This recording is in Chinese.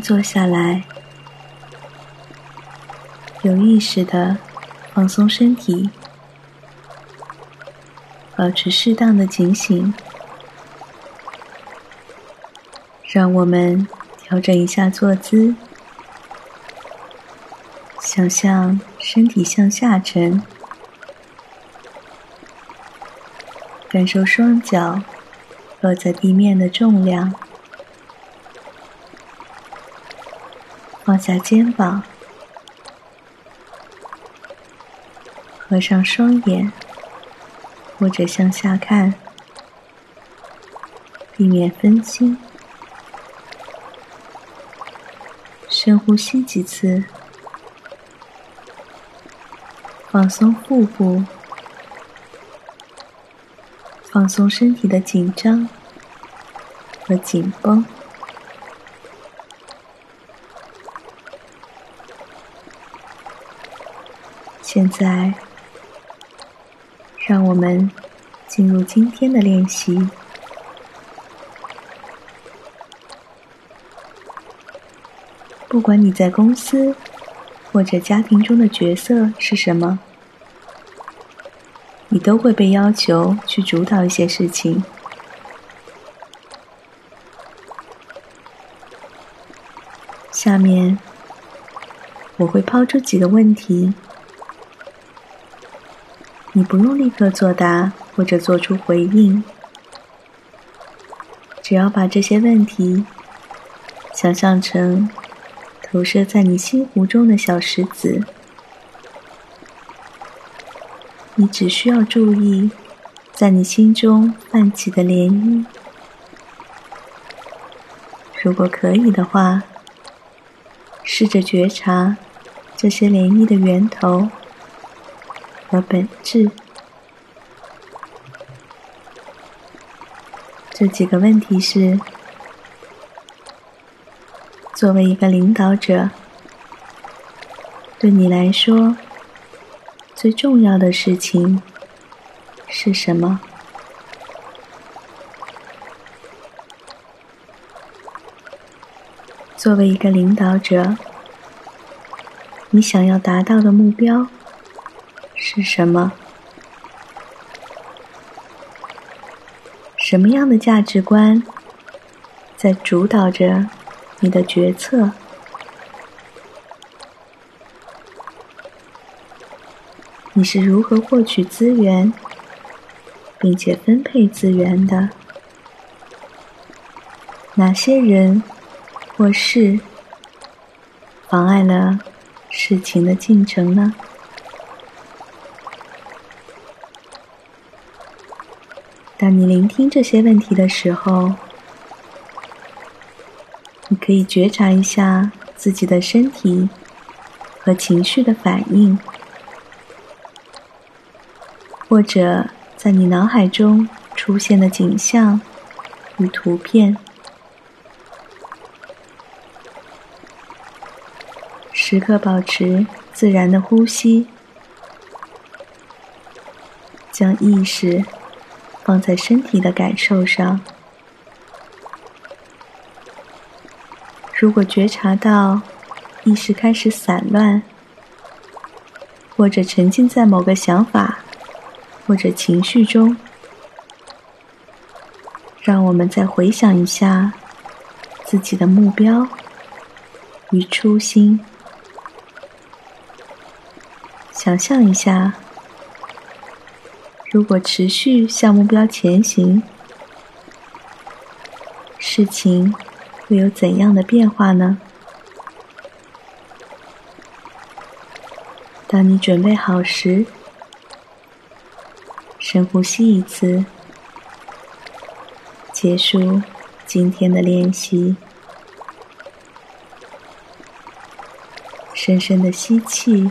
坐下来，有意识的放松身体，保持适当的警醒。让我们调整一下坐姿，想象身体向下沉，感受双脚落在地面的重量。放下肩膀，合上双眼，或者向下看，避免分心。深呼吸几次，放松腹部，放松身体的紧张和紧绷。现在，让我们进入今天的练习。不管你在公司或者家庭中的角色是什么，你都会被要求去主导一些事情。下面，我会抛出几个问题。你不用立刻作答或者做出回应，只要把这些问题想象成投射在你心湖中的小石子，你只需要注意在你心中泛起的涟漪。如果可以的话，试着觉察这些涟漪的源头。和本质，这几个问题是：作为一个领导者，对你来说最重要的事情是什么？作为一个领导者，你想要达到的目标？是什么？什么样的价值观在主导着你的决策？你是如何获取资源，并且分配资源的？哪些人或事妨碍了事情的进程呢？当你聆听这些问题的时候，你可以觉察一下自己的身体和情绪的反应，或者在你脑海中出现的景象与图片。时刻保持自然的呼吸，将意识。放在身体的感受上。如果觉察到意识开始散乱，或者沉浸在某个想法或者情绪中，让我们再回想一下自己的目标与初心，想象一下。如果持续向目标前行，事情会有怎样的变化呢？当你准备好时，深呼吸一次，结束今天的练习。深深的吸气。